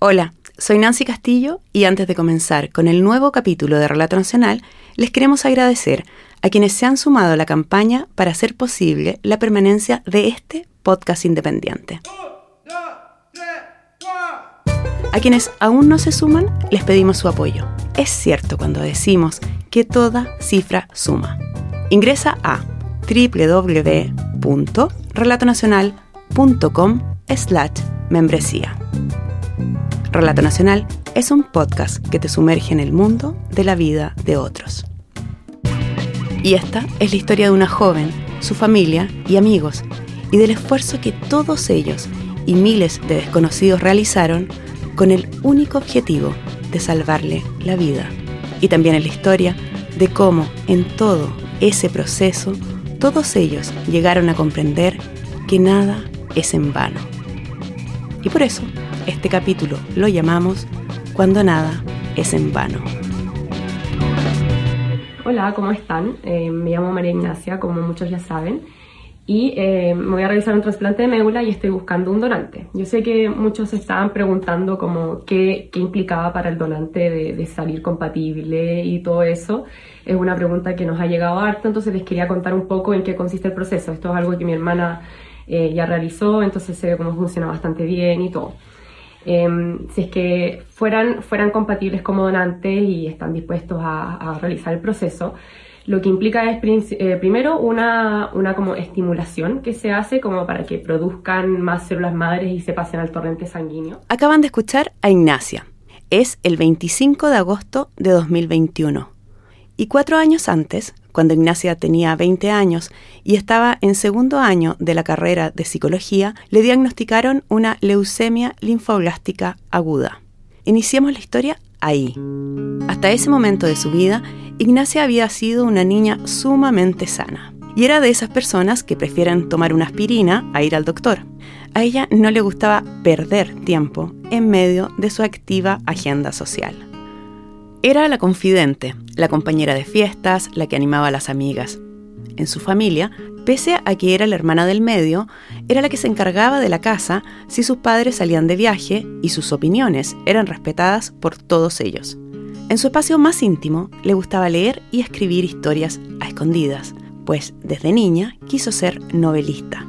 Hola, soy Nancy Castillo y antes de comenzar con el nuevo capítulo de Relato Nacional, les queremos agradecer a quienes se han sumado a la campaña para hacer posible la permanencia de este podcast independiente. A quienes aún no se suman, les pedimos su apoyo. Es cierto cuando decimos que toda cifra suma. Ingresa a www.relatonacional.com slash membresía. Relato Nacional es un podcast que te sumerge en el mundo de la vida de otros. Y esta es la historia de una joven, su familia y amigos, y del esfuerzo que todos ellos y miles de desconocidos realizaron con el único objetivo de salvarle la vida. Y también es la historia de cómo en todo ese proceso todos ellos llegaron a comprender que nada es en vano. Y por eso este capítulo lo llamamos Cuando nada es en vano. Hola, ¿cómo están? Eh, me llamo María Ignacia, como muchos ya saben, y eh, me voy a realizar un trasplante de médula y estoy buscando un donante. Yo sé que muchos estaban preguntando como qué, qué implicaba para el donante de, salir compatible y todo eso. Es una pregunta que nos ha llegado harto, entonces les quería contar un poco en qué consiste el proceso. Esto es algo que mi hermana eh, ya realizó, entonces ve cómo funciona bastante bien y todo. Em, si es que fueran, fueran compatibles como donantes y están dispuestos a, realizar el proceso, lo que implica es eh, primero una, una como estimulación que se hace como para que produzcan más células madres y se pasen al torrente sanguíneo. Acaban de escuchar a Ignacia. Es el 25 de agosto de 2021. Y cuatro años antes, cuando Ignacia tenía 20 años y estaba en segundo año de la carrera de psicología, le diagnosticaron una leucemia linfoblástica aguda. Iniciemos la historia ahí. Hasta ese momento de su vida, Ignacia había sido una niña sumamente sana. Y era de esas personas que prefieren tomar una aspirina a ir al doctor. A ella no le gustaba perder tiempo en medio de su activa agenda social. Era la confidente, la compañera de fiestas, la que animaba a las amigas. En su familia, pese a que era la hermana del medio, era la que se encargaba de la casa si sus padres salían de viaje y sus opiniones eran respetadas por todos ellos. En su espacio más íntimo le gustaba leer y escribir historias a escondidas, pues desde niña quiso ser novelista.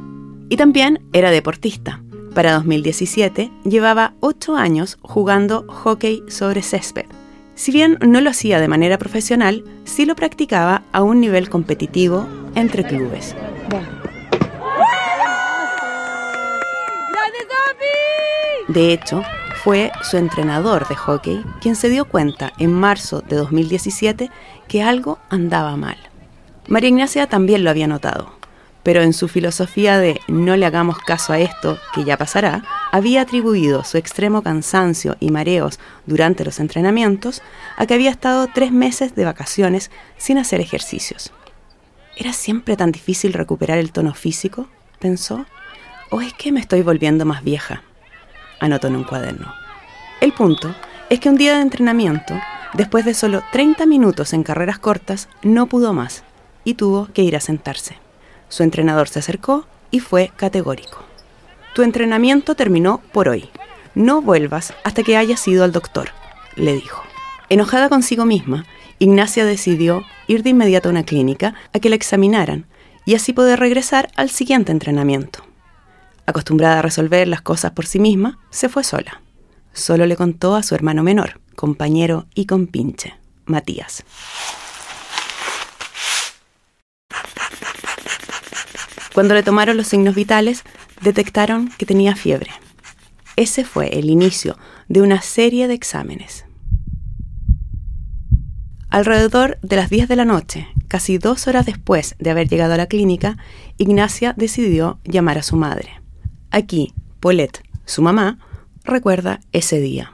Y también era deportista. Para 2017 llevaba 8 años jugando hockey sobre césped si bien no lo hacía de manera profesional, sí lo practicaba a un nivel competitivo entre clubes. De hecho, fue su entrenador de hockey quien se dio cuenta en marzo de 2017 que algo andaba mal. María Ignacia también lo había notado pero en su filosofía de no le hagamos caso a esto, que ya pasará, había atribuido su extremo cansancio y mareos durante los entrenamientos a que había estado tres meses de vacaciones sin hacer ejercicios. ¿Era siempre tan difícil recuperar el tono físico? pensó. ¿O es que me estoy volviendo más vieja? Anotó en un cuaderno. El punto es que un día de entrenamiento, después de solo 30 minutos en carreras cortas, no pudo más y tuvo que ir a sentarse. Su entrenador se acercó y fue categórico. Tu entrenamiento terminó por hoy. No vuelvas hasta que hayas ido al doctor, le dijo. Enojada consigo misma, Ignacia decidió ir de inmediato a una clínica a que la examinaran y así poder regresar al siguiente entrenamiento. Acostumbrada a resolver las cosas por sí misma, se fue sola. Solo le contó a su hermano menor, compañero y compinche, Matías. Cuando le tomaron los signos vitales, detectaron que tenía fiebre. Ese fue el inicio de una serie de exámenes. Alrededor de las 10 de la noche, casi dos horas después de haber llegado a la clínica, Ignacia decidió llamar a su madre. Aquí, Paulette, su mamá, recuerda ese día.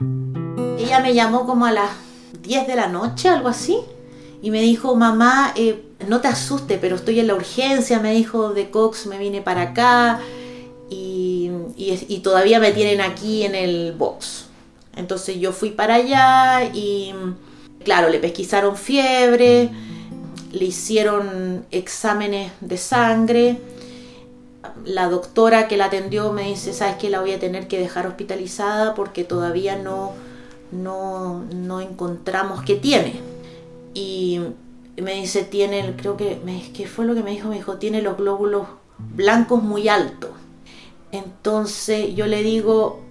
Ella me llamó como a las 10 de la noche, algo así, y me dijo, mamá, eh, no te asustes, pero estoy en la urgencia, me dijo de Cox, me vine para acá y, y, todavía me tienen aquí en el box. Entonces yo fui para allá y claro, le pesquisaron fiebre, le hicieron exámenes de sangre. La doctora que la atendió me dice, ¿sabes que La voy a tener que dejar hospitalizada porque todavía no, no, no encontramos qué tiene. Y me dice, tiene, creo que, ¿qué fue lo que me dijo? Me dijo, tiene los glóbulos blancos muy altos. Entonces yo le digo,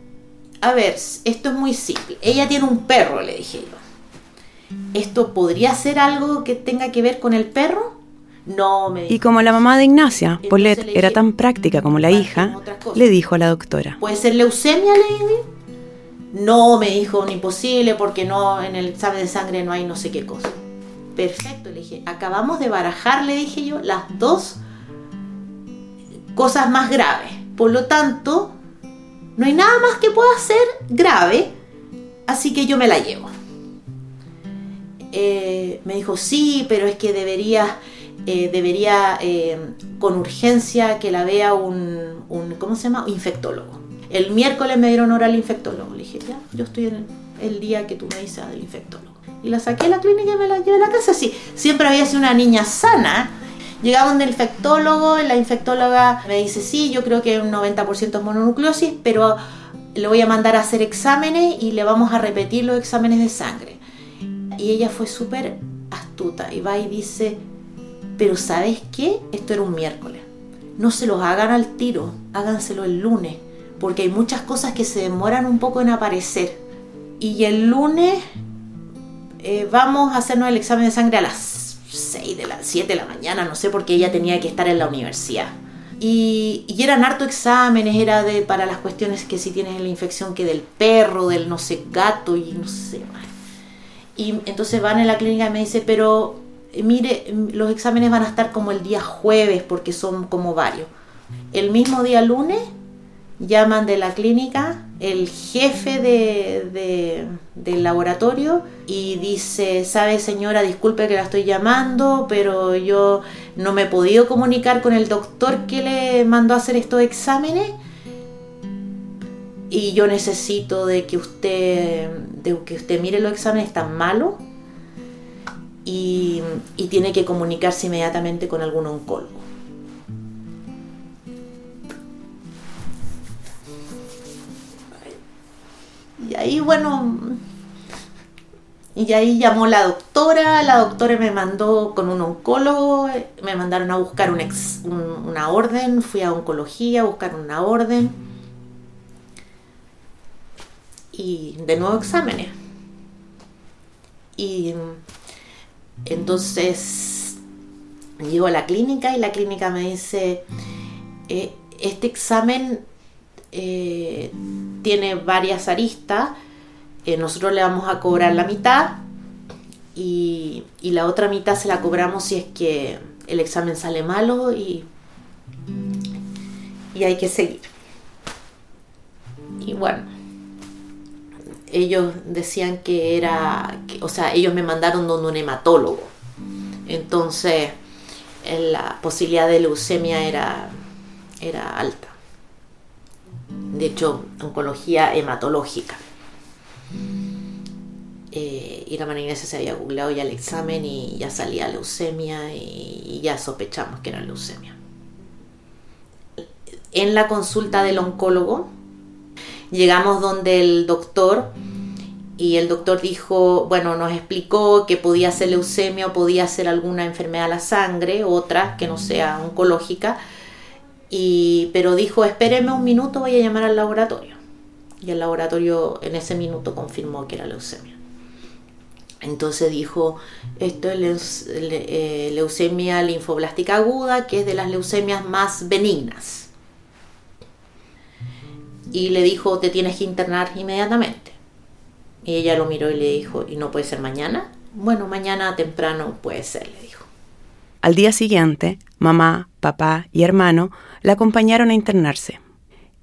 a ver, esto es muy simple. Ella tiene un perro, le dije yo. ¿Esto podría ser algo que tenga que ver con el perro? No, me dijo. Y como la mamá de Ignacia, Paulette era tan práctica como la hija, le dijo a la doctora. ¿Puede ser leucemia, Lady? No, me dijo, imposible porque no, en el examen de sangre no hay no sé qué cosa. Perfecto, le dije, acabamos de barajar, le dije yo, las dos cosas más graves. Por lo tanto, no hay nada más que pueda ser grave, así que yo me la llevo. Eh, me dijo, sí, pero es que debería, eh, debería eh, con urgencia que la vea un, ¿cómo se llama? infectólogo. El miércoles me dieron hora al infectólogo. Le dije, ya, yo estoy el, día que tú me dices del infectólogo. Y la saqué a la clínica y me la llevé a la casa. Sí, siempre había sido una niña sana, Llegamos del infectólogo, la infectóloga me dice, sí, yo creo que un 90% es mononucleosis, pero le voy a mandar a hacer exámenes y le vamos a repetir los exámenes de sangre. Y ella fue súper astuta y va y dice, pero ¿sabes qué? Esto era un miércoles. No se los hagan al tiro, háganselo el lunes, porque hay muchas cosas que se demoran un poco en aparecer. Y el lunes eh, vamos a hacernos el examen de sangre a las 6 de las 7 de la mañana, no sé, porque ella tenía que estar en la universidad. Y, eran harto exámenes, era de para las cuestiones que si tienes la infección que del perro, del no sé, gato y no sé Y entonces van en la clínica y me dice, pero eh, mire, los exámenes van a estar como el día jueves porque son como varios. El mismo día lunes llaman de la clínica el jefe de, del laboratorio y dice, sabe señora, disculpe que la estoy llamando, pero yo no me he podido comunicar con el doctor que le mandó a hacer estos exámenes y yo necesito de que usted, de que usted mire los exámenes tan malos y, y tiene que comunicarse inmediatamente con algún oncólogo. Y ahí, bueno, y ahí llamó la doctora, la doctora me mandó con un oncólogo, me mandaron a buscar un una orden, fui a oncología a buscar una orden y de nuevo exámenes. Y entonces llego a la clínica y la clínica me dice, eh, este examen eh, tiene varias aristas, eh, nosotros le vamos a cobrar la mitad y, la otra mitad se la cobramos si es que el examen sale malo y, y hay que seguir. Y bueno, ellos decían que era, o sea, ellos me mandaron donde un hematólogo. Entonces, la posibilidad de leucemia era, era alta de hecho, oncología hematológica. Eh, y la María se había googleado ya el examen y ya salía leucemia y, ya sospechamos que era leucemia. En la consulta del oncólogo llegamos donde el doctor y el doctor dijo, bueno, nos explicó que podía ser leucemia o podía ser alguna enfermedad de la sangre, otra que no sea oncológica, pero dijo, espéreme un minuto, voy a llamar al laboratorio. Y el laboratorio en ese minuto confirmó que era leucemia. Entonces dijo, esto es eh, leucemia linfoblástica aguda, que es de las leucemias más benignas. Y le dijo, te tienes que internar inmediatamente. Y ella lo miró y le dijo, ¿y no puede ser mañana? Bueno, mañana temprano puede ser, le dijo. Al día siguiente, mamá, papá y hermano la acompañaron a internarse.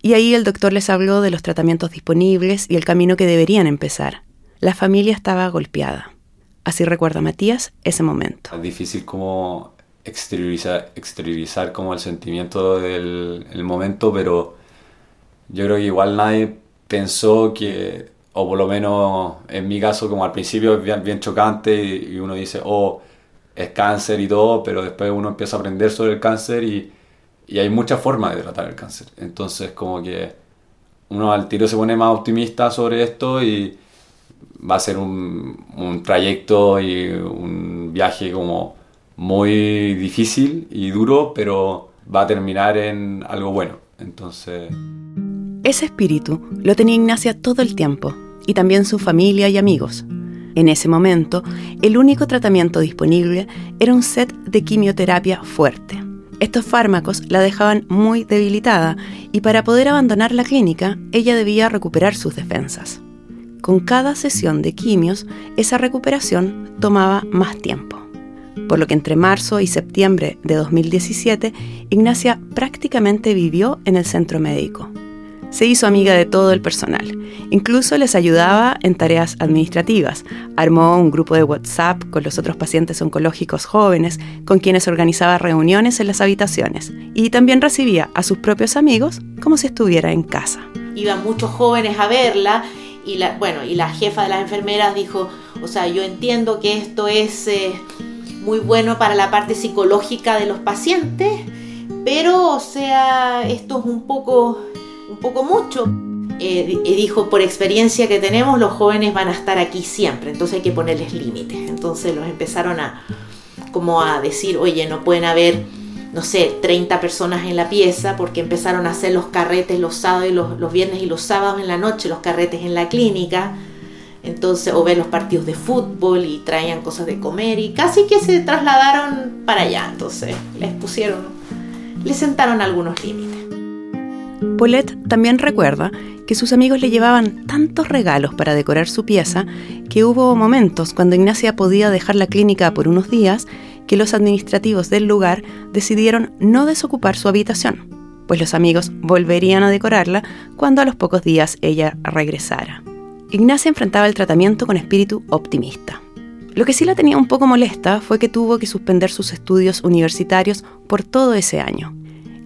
Y ahí el doctor les habló de los tratamientos disponibles y el camino que deberían empezar. La familia estaba golpeada. Así recuerda Matías ese momento. Es difícil como exteriorizar, exteriorizar como el sentimiento del momento, pero yo creo que igual nadie pensó que, o por lo menos en mi caso, como al principio es bien, chocante y, uno dice, oh, es cáncer y todo, pero después uno empieza a aprender sobre el cáncer y, y hay muchas formas de tratar el cáncer. Entonces como que uno al tiro se pone más optimista sobre esto y va a ser un, un trayecto y un viaje como muy difícil y duro, pero va a terminar en algo bueno. Entonces... Ese espíritu lo tenía Ignacia todo el tiempo, y también su familia y amigos. En ese momento, el único tratamiento disponible era un set de quimioterapia fuerte. Estos fármacos la dejaban muy debilitada y para poder abandonar la clínica, ella debía recuperar sus defensas. Con cada sesión de quimios, esa recuperación tomaba más tiempo. Por lo que entre marzo y septiembre de 2017, Ignacia prácticamente vivió en el centro médico. Se hizo amiga de todo el personal. Incluso les ayudaba en tareas administrativas. Armó un grupo de WhatsApp con los otros pacientes oncológicos jóvenes, con quienes organizaba reuniones en las habitaciones. Y también recibía a sus propios amigos como si estuviera en casa. Iban muchos jóvenes a verla y la, bueno, y la jefa de las enfermeras dijo, o sea, yo entiendo que esto es eh, muy bueno para la parte psicológica de los pacientes, pero o sea, esto es un poco un poco mucho. Eh, dijo, por experiencia que tenemos, los jóvenes van a estar aquí siempre, entonces hay que ponerles límites. Entonces los empezaron a, como a decir, oye, no pueden haber, no sé, 30 personas en la pieza, porque empezaron a hacer los carretes los sábados y los, los viernes y los sábados en la noche, los carretes en la clínica. Entonces, o ver los partidos de fútbol y traían cosas de comer y casi que se trasladaron para allá. Entonces, les pusieron, les sentaron algunos límites. Paulette también recuerda que sus amigos le llevaban tantos regalos para decorar su pieza que hubo momentos cuando Ignacia podía dejar la clínica por unos días que los administrativos del lugar decidieron no desocupar su habitación, pues los amigos volverían a decorarla cuando a los pocos días ella regresara. Ignacia enfrentaba el tratamiento con espíritu optimista. Lo que sí la tenía un poco molesta fue que tuvo que suspender sus estudios universitarios por todo ese año.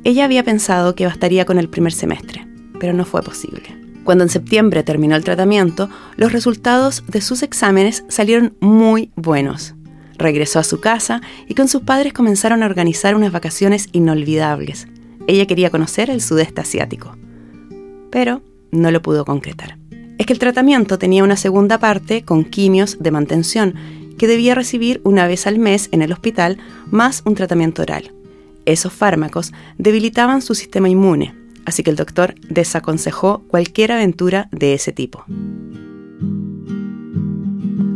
Ella había pensado que bastaría con el primer semestre, pero no fue posible. Cuando en septiembre terminó el tratamiento, los resultados de sus exámenes salieron muy buenos. Regresó a su casa y con sus padres comenzaron a organizar unas vacaciones inolvidables. Ella quería conocer el sudeste asiático, pero no lo pudo concretar. Es que el tratamiento tenía una segunda parte con quimios de mantención que debía recibir una vez al mes en el hospital más un tratamiento oral. Esos fármacos debilitaban su sistema inmune, así que el doctor desaconsejó cualquier aventura de ese tipo.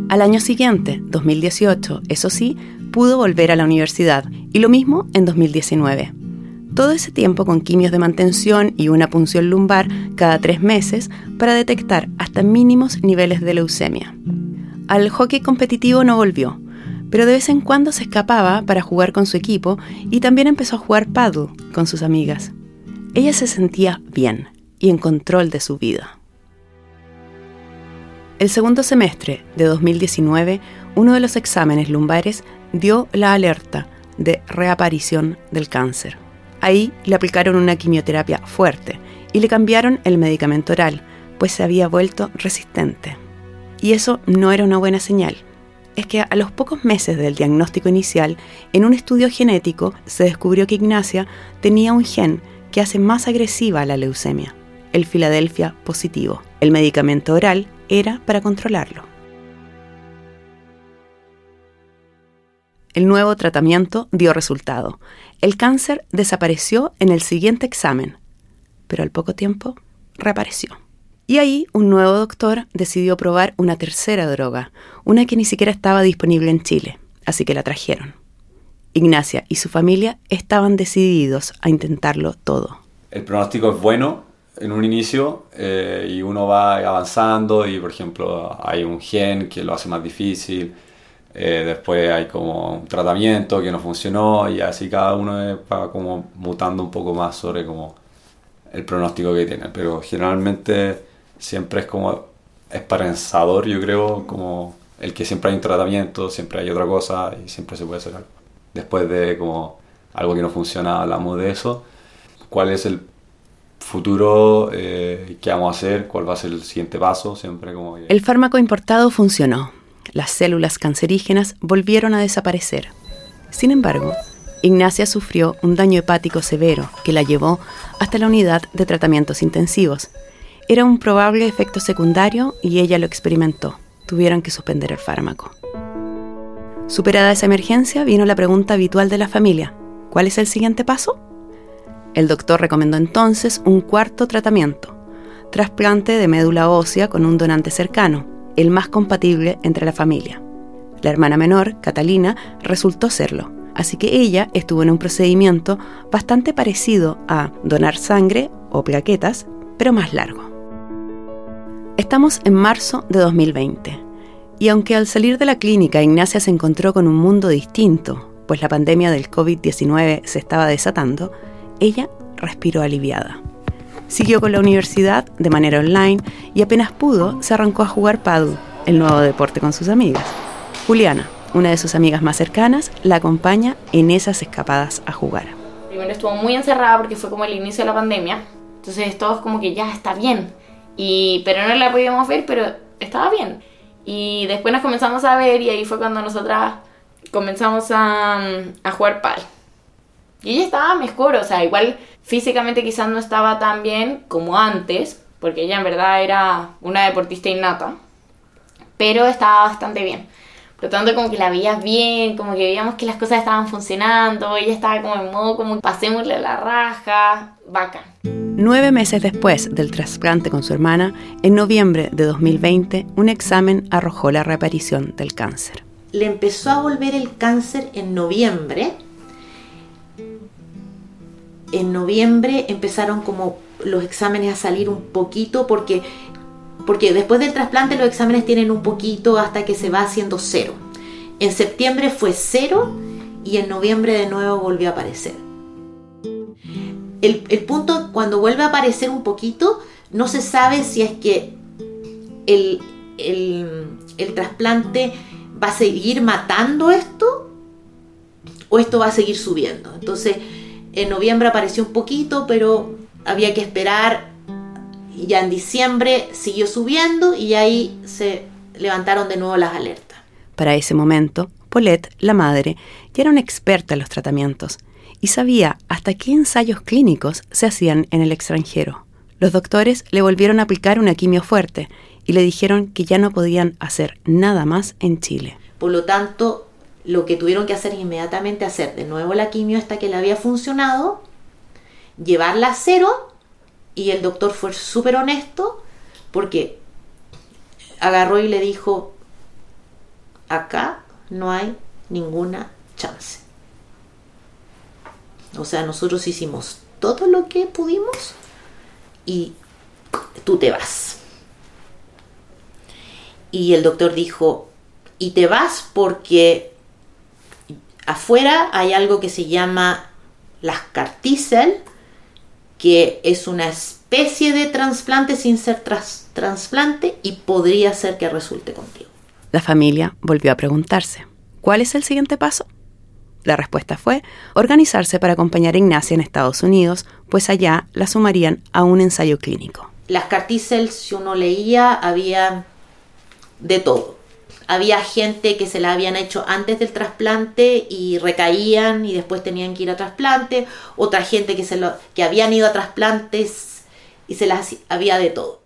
Al año siguiente, 2018, eso sí, pudo volver a la universidad, y lo mismo en 2019. Todo ese tiempo con quimios de mantención y una punción lumbar cada tres meses para detectar hasta mínimos niveles de leucemia. Al hockey competitivo no volvió, pero de vez en cuando se escapaba para jugar con su equipo y también empezó a jugar paddle con sus amigas. Ella se sentía bien y en control de su vida. El segundo semestre de 2019, uno de los exámenes lumbares dio la alerta de reaparición del cáncer. Ahí le aplicaron una quimioterapia fuerte y le cambiaron el medicamento oral, pues se había vuelto resistente. Y eso no era una buena señal es que a los pocos meses del diagnóstico inicial, en un estudio genético se descubrió que Ignacia tenía un gen que hace más agresiva la leucemia, el Filadelfia positivo. El medicamento oral era para controlarlo. El nuevo tratamiento dio resultado. El cáncer desapareció en el siguiente examen, pero al poco tiempo reapareció. Y ahí un nuevo doctor decidió probar una tercera droga, una que ni siquiera estaba disponible en Chile, así que la trajeron. Ignacia y su familia estaban decididos a intentarlo todo. El pronóstico es bueno en un inicio eh, y uno va avanzando y por ejemplo hay un gen que lo hace más difícil, eh, después hay como un tratamiento que no funcionó y así cada uno va como mutando un poco más sobre como el pronóstico que tiene, pero generalmente siempre es como esperanzador, yo creo, como el que siempre hay un tratamiento, siempre hay otra cosa y siempre se puede hacer algo. Después de como algo que no funciona, hablamos de eso. ¿Cuál es el futuro? Eh, ¿Qué vamos a hacer? ¿Cuál va a ser el siguiente paso? Siempre como El fármaco importado funcionó. Las células cancerígenas volvieron a desaparecer. Sin embargo, Ignacia sufrió un daño hepático severo que la llevó hasta la unidad de tratamientos intensivos. Era un probable efecto secundario y ella lo experimentó. Tuvieron que suspender el fármaco. Superada esa emergencia, vino la pregunta habitual de la familia. ¿Cuál es el siguiente paso? El doctor recomendó entonces un cuarto tratamiento, trasplante de médula ósea con un donante cercano, el más compatible entre la familia. La hermana menor, Catalina, resultó serlo así que ella estuvo en un procedimiento bastante parecido a donar sangre o plaquetas, pero más largo. Estamos en marzo de 2020, y aunque al salir de la clínica Ignacia se encontró con un mundo distinto, pues la pandemia del COVID-19 se estaba desatando, ella respiró aliviada. Siguió con la universidad de manera online y apenas pudo se arrancó a jugar paddle, el nuevo deporte con sus amigas. Juliana, una de sus amigas más cercanas, la acompaña en esas escapadas a jugar. Primero estuvo muy encerrada porque fue como el inicio de la pandemia, entonces todos como que ya está bien, pero no la podíamos ver, pero estaba bien. Y después nos comenzamos a ver y ahí fue cuando nosotras comenzamos a, a jugar pal. Y ella estaba mejor, o sea, igual físicamente quizás no estaba tan bien como antes, porque ella en verdad era una deportista innata, pero estaba bastante bien. Por lo tanto, como que la veías bien, como que veíamos que las cosas estaban funcionando, ella estaba como en modo como pasémosle la raja, bacán. Nueve meses después del trasplante con su hermana, en noviembre de 2020, un examen arrojó la reaparición del cáncer. Le empezó a volver el cáncer en noviembre. En noviembre empezaron como los exámenes a salir un poquito porque porque después del trasplante los exámenes tienen un poquito hasta que se va haciendo cero. En septiembre fue cero y en noviembre de nuevo volvió a aparecer. El, punto, cuando vuelve a aparecer un poquito, no se sabe si es que el, el trasplante va a seguir matando esto o esto va a seguir subiendo. Entonces, en noviembre apareció un poquito, pero había que esperar ya en diciembre siguió subiendo y ahí se levantaron de nuevo las alertas. Para ese momento, Paulette, la madre, ya era una experta en los tratamientos y sabía hasta qué ensayos clínicos se hacían en el extranjero. Los doctores le volvieron a aplicar una quimio fuerte y le dijeron que ya no podían hacer nada más en Chile. Por lo tanto, lo que tuvieron que hacer inmediatamente hacer de nuevo la quimio hasta que le había funcionado, llevarla a cero y el doctor fue súper honesto porque agarró y le dijo, acá no hay ninguna chance. O sea, nosotros hicimos todo lo que pudimos y tú te vas. Y el doctor dijo, y te vas porque afuera hay algo que se llama las cartícel, que es una especie de trasplante sin ser trasplante y podría ser que resulte contigo. La familia volvió a preguntarse, ¿cuál es el siguiente paso? La respuesta fue organizarse para acompañar a Ignacia en Estados Unidos, pues allá la sumarían a un ensayo clínico. Las cartíceles, si uno leía, había de todo había gente que se la habían hecho antes del trasplante y recaían y después tenían que ir a trasplante, otra gente que, se lo, que habían ido a trasplantes y se las había de todo.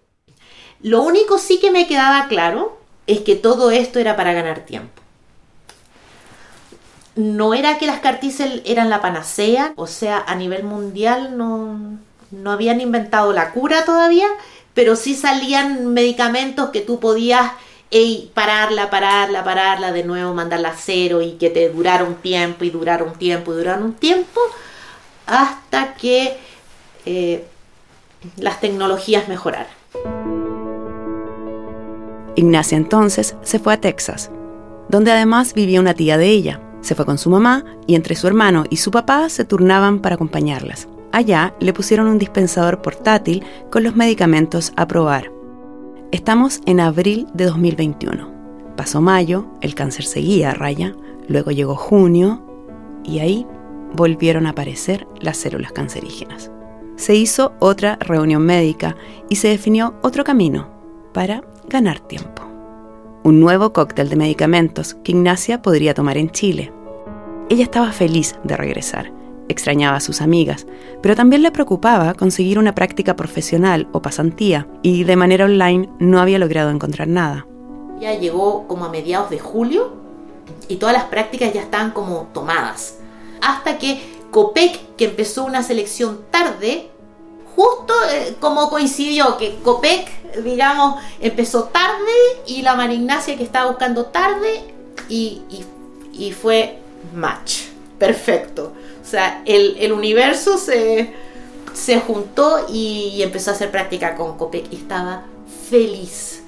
Lo único sí que me quedaba claro es que todo esto era para ganar tiempo. No era que las cartíceles eran la panacea, o sea, a nivel mundial no, no habían inventado la cura todavía, pero sí salían medicamentos que tú podías pararla, pararla, pararla, de nuevo mandarla a cero y que te durara un tiempo y durara un tiempo y durara un tiempo, hasta que eh, las tecnologías mejoraran. Ignacia entonces se fue a Texas, donde además vivía una tía de ella. Se fue con su mamá y entre su hermano y su papá se turnaban para acompañarlas. Allá le pusieron un dispensador portátil con los medicamentos a probar. Estamos en abril de 2021. Pasó mayo, el cáncer seguía a raya, luego llegó junio y ahí volvieron a aparecer las células cancerígenas. Se hizo otra reunión médica y se definió otro camino para ganar tiempo. Un nuevo cóctel de medicamentos que Ignacia podría tomar en Chile. Ella estaba feliz de regresar. Extrañaba a sus amigas, pero también le preocupaba conseguir una práctica profesional o pasantía, y de manera online no había logrado encontrar nada. Ya llegó como a mediados de julio y todas las prácticas ya estaban como tomadas. Hasta que Copec, que empezó una selección tarde, justo eh, como coincidió que Copec, digamos, empezó tarde y la Marignacia que estaba buscando tarde y, y, fue match. Perfecto. O sea, el, el universo se, se juntó y, empezó a hacer práctica con Copec y estaba feliz.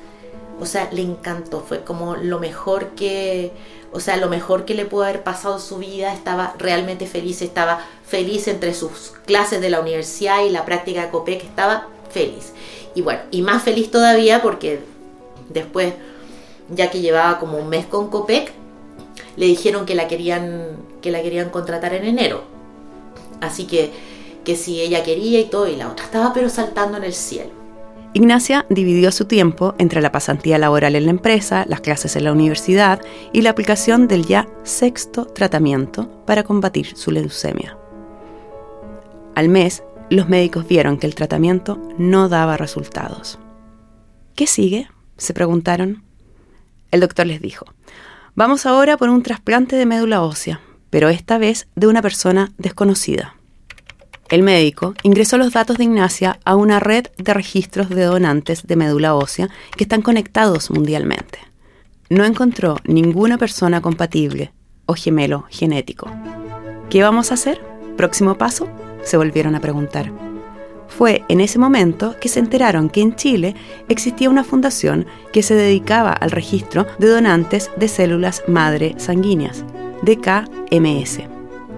O sea, le encantó. Fue como lo mejor que, o sea, lo mejor que le pudo haber pasado su vida, estaba realmente feliz, estaba feliz entre sus clases de la universidad y la práctica de COPEC, estaba feliz. Y bueno, y más feliz todavía porque después, ya que llevaba como un mes con COPEC, le dijeron que la querían, que la querían contratar en enero. Así que, que si ella quería y todo, y la otra estaba pero saltando en el cielo. Ignacia dividió su tiempo entre la pasantía laboral en la empresa, las clases en la universidad y la aplicación del ya sexto tratamiento para combatir su leucemia. Al mes, los médicos vieron que el tratamiento no daba resultados. ¿Qué sigue? se preguntaron. El doctor les dijo, vamos ahora por un trasplante de médula ósea, pero esta vez de una persona desconocida. El médico ingresó los datos de Ignacia a una red de registros de donantes de médula ósea que están conectados mundialmente. No encontró ninguna persona compatible o gemelo genético. ¿Qué vamos a hacer? ¿Próximo paso? Se volvieron a preguntar. Fue en ese momento que se enteraron que en Chile existía una fundación que se dedicaba al registro de donantes de células madre sanguíneas, DKMS.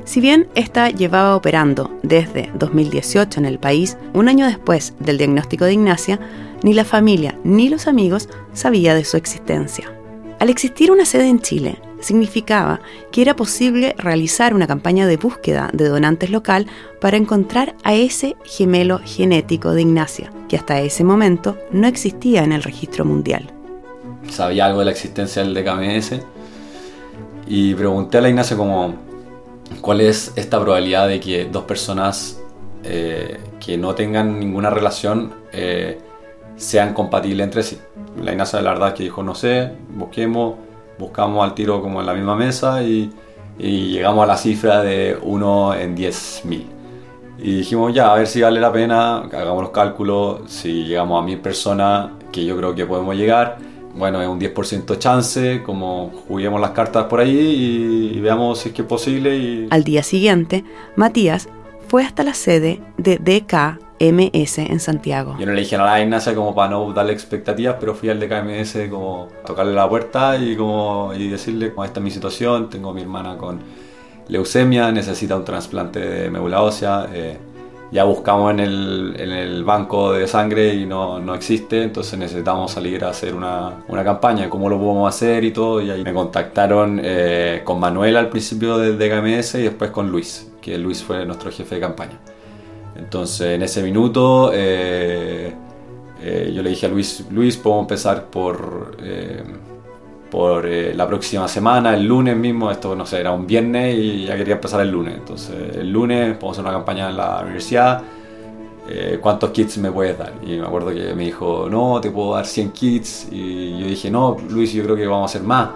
Si bien esta llevaba operando desde 2018 en el país, un año después del diagnóstico de Ignacia, ni la familia ni los amigos sabía de su existencia. Al existir una sede en Chile, significaba que era posible realizar una campaña de búsqueda de donantes local para encontrar a ese gemelo genético de Ignacia, que hasta ese momento no existía en el registro mundial. Sabía algo de la existencia del DKMS y pregunté a la Ignacia como ¿Cuál es esta probabilidad de que dos personas eh, que no tengan ninguna relación eh, sean compatibles entre sí? La Ignacia de la verdad que dijo, no sé, busquemos, buscamos al tiro como en la misma mesa y, llegamos a la cifra de 1 en 10.000. Y dijimos, ya, a ver si vale la pena, hagamos los cálculos, si llegamos a 1.000 personas, que yo creo que podemos llegar, bueno, es un 10% chance, como juguemos las cartas por ahí y, veamos si es que es posible. Y... Al día siguiente, Matías fue hasta la sede de DKMS en Santiago. Yo no le dije a la Ignacia como para no darle expectativas, pero fui al DKMS como tocarle la puerta y como y decirle, como esta es mi situación, tengo a mi hermana con leucemia, necesita un trasplante de médula ósea. Eh, ya buscamos en el, en el, banco de sangre y no, no, existe, entonces necesitamos salir a hacer una, una, campaña, cómo lo podemos hacer y todo. Y ahí me contactaron eh, con Manuel al principio del DKMS y después con Luis, que Luis fue nuestro jefe de campaña. Entonces en ese minuto eh, eh, yo le dije a Luis, Luis, podemos empezar por por eh, la próxima semana, el lunes mismo, esto no sé, era un viernes y ya quería empezar el lunes. Entonces, el lunes podemos hacer una campaña en la universidad. Eh, ¿Cuántos kits me puedes dar? Y me acuerdo que me dijo, no, te puedo dar 100 kits. Y yo dije, no, Luis, yo creo que vamos a hacer más.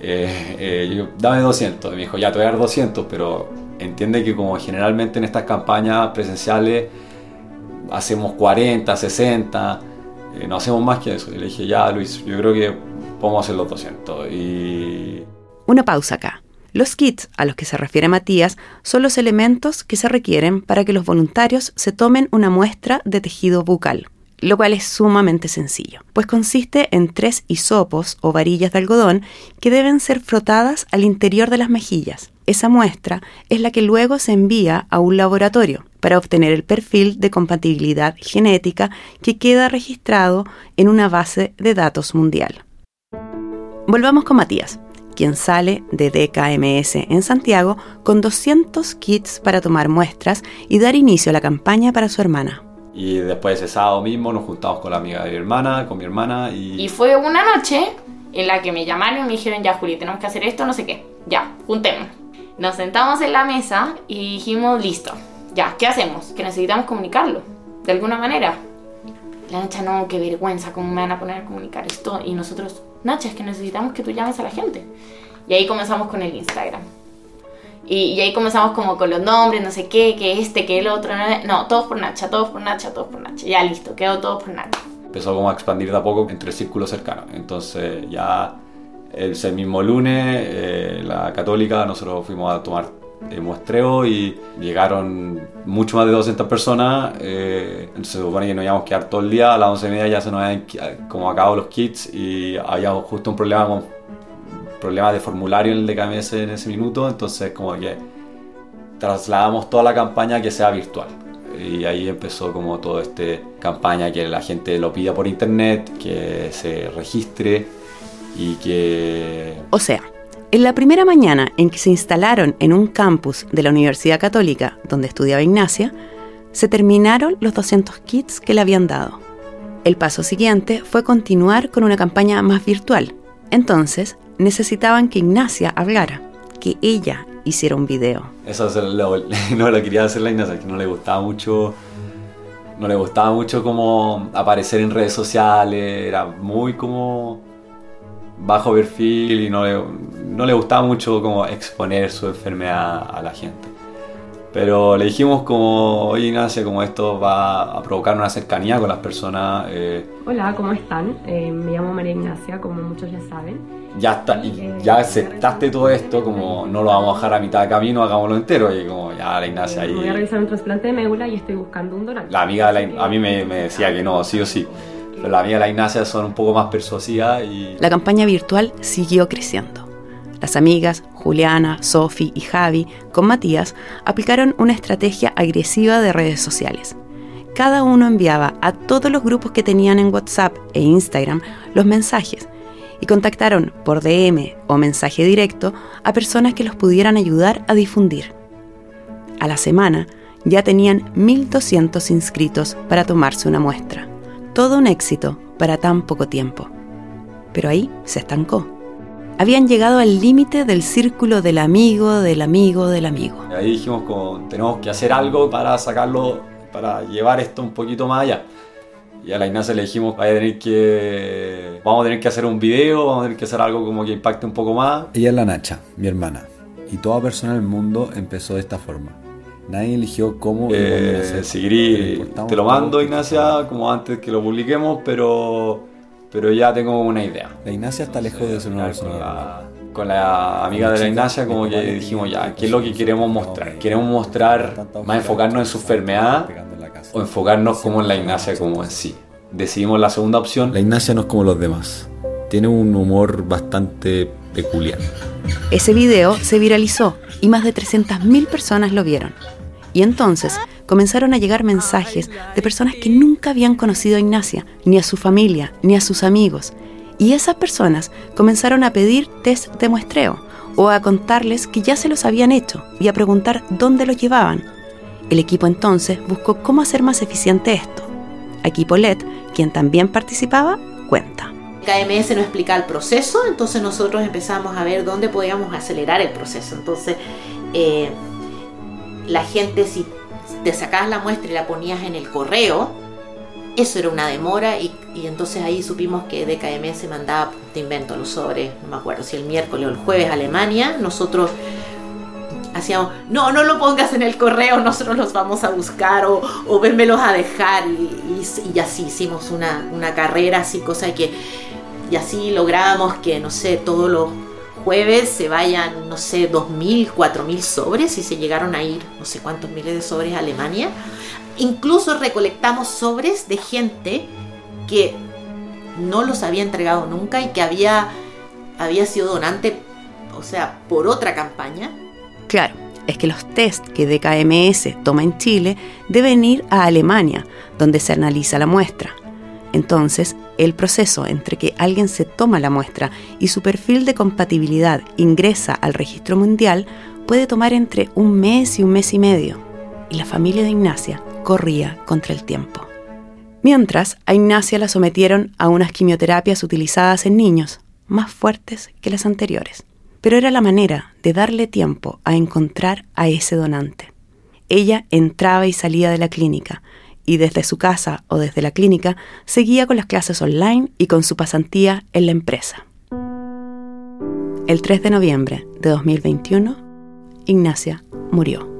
Eh, yo, dame 200. Y me dijo, ya te voy a dar 200, pero entiende que como generalmente en estas campañas presenciales hacemos 40, 60, no hacemos más que eso. Y le dije, ya Luis, yo creo que podemos hacer los 200. Y... Una pausa acá. Los kits a los que se refiere Matías son los elementos que se requieren para que los voluntarios se tomen una muestra de tejido bucal, lo cual es sumamente sencillo, pues consiste en tres hisopos o varillas de algodón que deben ser frotadas al interior de las mejillas. Esa muestra es la que luego se envía a un laboratorio para obtener el perfil de compatibilidad genética que queda registrado en una base de datos mundial. Volvamos con Matías, quien sale de DKMS en Santiago con 200 kits para tomar muestras y dar inicio a la campaña para su hermana. Y después ese sábado mismo nos juntamos con la amiga de mi hermana, con mi hermana y... Y fue una noche en la que me llamaron y me dijeron, ya Juli, tenemos que hacer esto, no sé qué, ya, juntemos. Nos sentamos en la mesa y dijimos, listo, ya, ¿qué hacemos? Que necesitamos comunicarlo, de alguna manera. La Nacha, no, qué vergüenza, ¿cómo me van a poner a comunicar esto? Y nosotros, Nacha, es que necesitamos que tú llames a la gente. Y ahí comenzamos con el Instagram. Y, y ahí comenzamos como con los nombres, no sé qué, que este, que el otro. No, todos por Nacha, todos por Nacha, todos por Nacha. Ya listo, quedó todo por Nacha. Empezó como a expandir de a poco entre el círculo cercano. Entonces ya ese mismo lunes, eh, la católica, nosotros fuimos a tomar eh, muestreo y llegaron mucho más de 200 personas. Eh, se supone que nos íbamos a quedar todo el día, a las 11 y media ya se nos habían como acabado los kits y había justo un problema con problemas de formulario en el DKMS en ese minuto, entonces como que trasladamos toda la campaña que sea virtual. Y ahí empezó como toda esta campaña que la gente lo pida por internet, que se registre y que O sea, en la primera mañana en que se instalaron en un campus de la Universidad Católica donde estudiaba Ignacia, se terminaron los 200 kits que le habían dado. El paso siguiente fue continuar con una campaña más virtual. Entonces, necesitaban que Ignacia hablara, que ella hiciera un video. Eso lo- no lo quería hacer la Ignacia, que no le gustaba mucho. No le gustaba mucho como aparecer en redes sociales, era muy como bajo perfil y no le, no le gustaba mucho como exponer su enfermedad a la gente. Pero le dijimos como, oye Ignacia, como esto va a provocar una cercanía con las personas, eh, Hola, ¿cómo están? Eh, me llamo María Ignacia, como muchos ya saben. ya está, y ya aceptaste todo esto, como no lo vamos a dejar a mitad de camino, hagámoslo entero. Y como ya la Ignacia Eh, ahí... voy a realizar un trasplante de médula y estoy buscando un donante. La amiga de la, a mí me, me decía que no, sí o sí. La de la Ignacia son un poco más persuasivas La campaña virtual siguió creciendo. Las amigas Juliana, Sofi y Javi, con Matías, aplicaron una estrategia agresiva de redes sociales. Cada uno enviaba a todos los grupos que tenían en WhatsApp e Instagram los mensajes y contactaron por DM o mensaje directo a personas que los pudieran ayudar a difundir. A la semana ya tenían 1.200 inscritos para tomarse una muestra. Todo un éxito para tan poco tiempo pero ahí se estancó. Habían llegado al límite del círculo del amigo, del amigo, del amigo. ahí dijimos como tenemos que hacer algo para sacarlo, para llevar esto un poquito más allá. Y a la Ignacia le dijimos, vaya a tener que, vamos a tener que hacer un video, vamos a tener que hacer algo como que impacte un poco más. Ella es la Nacha, mi hermana. Y toda persona en el mundo empezó de esta forma. Nadie eligió cómo Eh, Importamos te lo mando Ignacia, como antes que lo publiquemos, pero, pero ya tengo una idea. La Ignacia está lejos de ser una Con persona normal. la, con la amiga de la Ignacia como que dijimos ya, ¿qué es lo que queremos mostrar? Queremos mostrar, más enfocarnos en su enfermedad o enfocarnos como en la Ignacia como en sí. Decidimos la segunda opción. La Ignacia no es como los demás. Tiene un humor bastante Ese video se viralizó y más de 300.000 personas lo vieron. Y entonces comenzaron a llegar mensajes de personas que nunca habían conocido a Ignacia, ni a su familia, ni a sus amigos. Y esas personas comenzaron a pedir test de muestreo o a contarles que ya se los habían hecho y a preguntar dónde los llevaban. El equipo entonces buscó cómo hacer más eficiente esto. Aquí Paulette, quien también participaba, cuenta. KMS nos explica el proceso, entonces nosotros empezamos a ver dónde podíamos acelerar el proceso. Entonces, eh, la gente, si te sacabas la muestra y la ponías en el correo, eso era una demora y, entonces ahí supimos que DKMS mandaba, te invento los sobres, no me acuerdo si el miércoles o el jueves Alemania, nosotros hacíamos, no, no lo pongas en el correo, nosotros los vamos a buscar o, o vénmelos a dejar y así hicimos una, una carrera así, cosa que y así logramos que, no sé, todos los jueves se vayan, no sé, 2.000, 4.000 sobres y se llegaron a ir no sé cuántos miles de sobres a Alemania. Incluso recolectamos sobres de gente que no los había entregado nunca y que había, había sido donante, o sea, por otra campaña. Claro, es que los test que DKMS toma en Chile deben ir a Alemania, donde se analiza la muestra. Entonces, el proceso entre que alguien se toma la muestra y su perfil de compatibilidad ingresa al registro mundial puede tomar entre un mes y un mes y medio. Y la familia de Ignacia corría contra el tiempo. Mientras, a Ignacia la sometieron a unas quimioterapias utilizadas en niños, más fuertes que las anteriores. pero era la manera de darle tiempo a encontrar a ese donante. Ella entraba y salía de la clínica, y desde su casa o desde la clínica seguía con las clases online y con su pasantía en la empresa. El 3 de noviembre de 2021, Ignacia murió.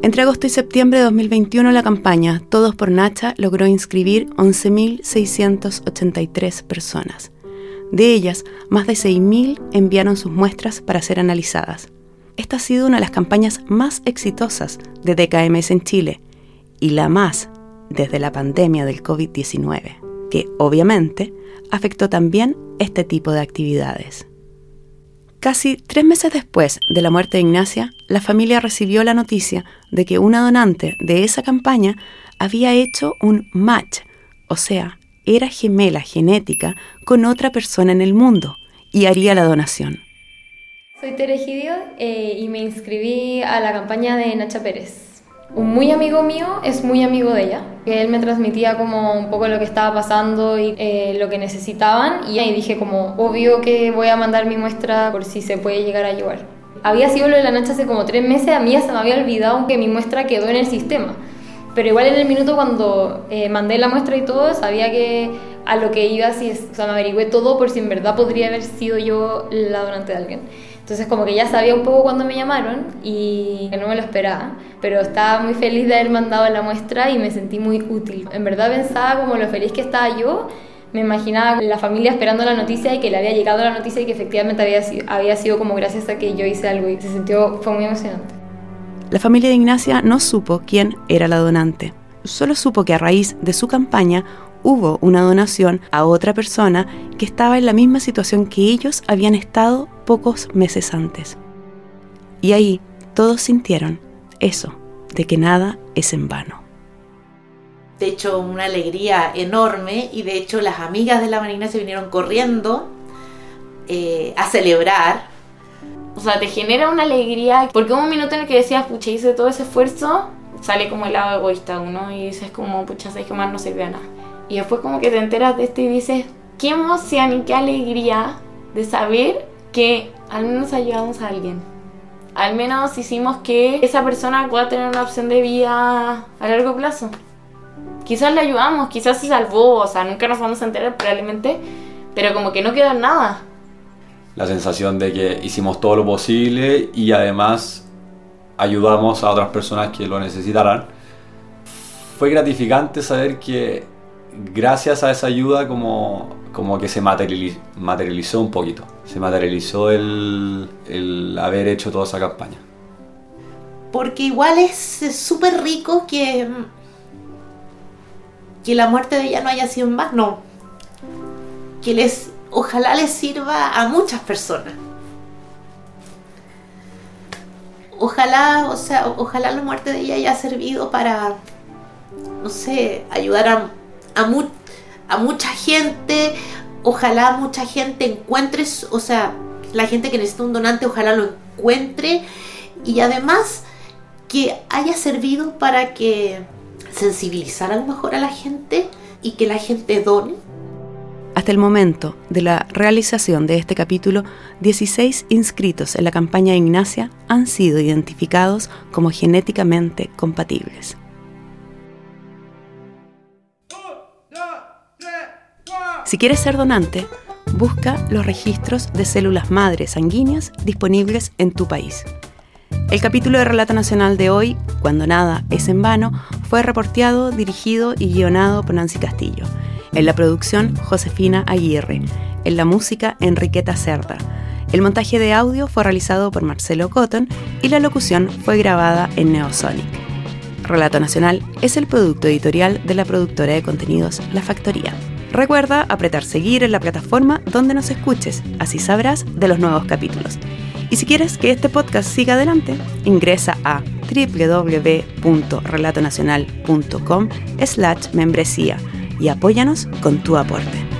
Entre agosto y septiembre de 2021 la campaña Todos por Nacha logró inscribir 11.683 personas. De ellas, más de 6.000 enviaron sus muestras para ser analizadas. Esta ha sido una de las campañas más exitosas de DKMS en Chile y la más desde la pandemia del COVID-19, que obviamente afectó también este tipo de actividades. Casi tres meses después de la muerte de Ignacia, la familia recibió la noticia de que una donante de esa campaña había hecho un match, o sea, era gemela genética con otra persona en el mundo y haría la donación. Soy Tere Gidio eh, y me inscribí a la campaña de Nacha Pérez. Un muy amigo mío es muy amigo de ella, que él me transmitía como un poco lo que estaba pasando y eh, lo que necesitaban y ahí dije como obvio que voy a mandar mi muestra por si se puede llegar a ayudar. Había sido lo de la noche hace como tres meses, a mí ya se me había olvidado que mi muestra quedó en el sistema. Pero igual en el minuto cuando eh, mandé la muestra y todo, sabía que a lo que iba, si, o sea, me averigüé todo por si en verdad podría haber sido yo la donante de alguien. Entonces como que ya sabía un poco cuando me llamaron y no me lo esperaba, pero estaba muy feliz de haber mandado la muestra y me sentí muy útil. En verdad pensaba como lo feliz que estaba yo, me imaginaba la familia esperando la noticia y que le había llegado la noticia y que efectivamente había sido, había sido como gracias a que yo hice algo y se sintió, fue muy emocionante. La familia de Ignacia no supo quién era la donante, solo supo que a raíz de su campaña hubo una donación a otra persona que estaba en la misma situación que ellos habían estado pocos meses antes. Y ahí todos sintieron eso, de que nada es en vano. De hecho, una alegría enorme y de hecho las amigas de la Marina se vinieron corriendo eh, a celebrar. O sea, te genera una alegría, porque un minuto en el que decías, pucha, hice todo ese esfuerzo, sale como el lado egoísta uno y dices como, pucha, sabes que más no sirve a nada. Y después como que te enteras de esto y dices, qué emoción y qué alegría de saber que al menos ayudamos a alguien. Al menos hicimos que esa persona pueda tener una opción de vida a largo plazo. Quizás le ayudamos, quizás se salvó, o sea, nunca nos vamos a enterar probablemente, pero como que no queda nada. La sensación de que hicimos todo lo posible y además ayudamos a otras personas que lo necesitaran. Fue gratificante saber que gracias a esa ayuda como, como que se materializó, un poquito, se materializó el, el haber hecho toda esa campaña. Porque igual es súper rico que, que la muerte de ella no haya sido en vano. Que les, ojalá les sirva a muchas personas. Ojalá, o sea, ojalá la muerte de ella haya servido para, no sé, ayudar a a, mucha gente, ojalá mucha gente encuentre, o sea, la gente que necesita un donante, ojalá lo encuentre y además que haya servido para que sensibilizar a lo mejor a la gente y que la gente done. Hasta el momento de la realización de este capítulo, 16 inscritos en la campaña Ignacia han sido identificados como genéticamente compatibles. Si quieres ser donante, busca los registros de células madres sanguíneas disponibles en tu país. El capítulo de Relata Nacional de hoy, Cuando nada es en vano, fue reporteado, dirigido y guionado por Nancy Castillo. En la producción, Josefina Aguirre. En la música, Enriqueta Cerda. El montaje de audio fue realizado por Marcelo Cotton y la locución fue grabada en Neosonic. Relato Nacional es el producto editorial de la productora de contenidos La Factoría. Recuerda apretar seguir en la plataforma donde nos escuches, así sabrás de los nuevos capítulos. Y si quieres que este podcast siga adelante, ingresa a www.relatonacional.com slash membresía y apóyanos con tu aporte.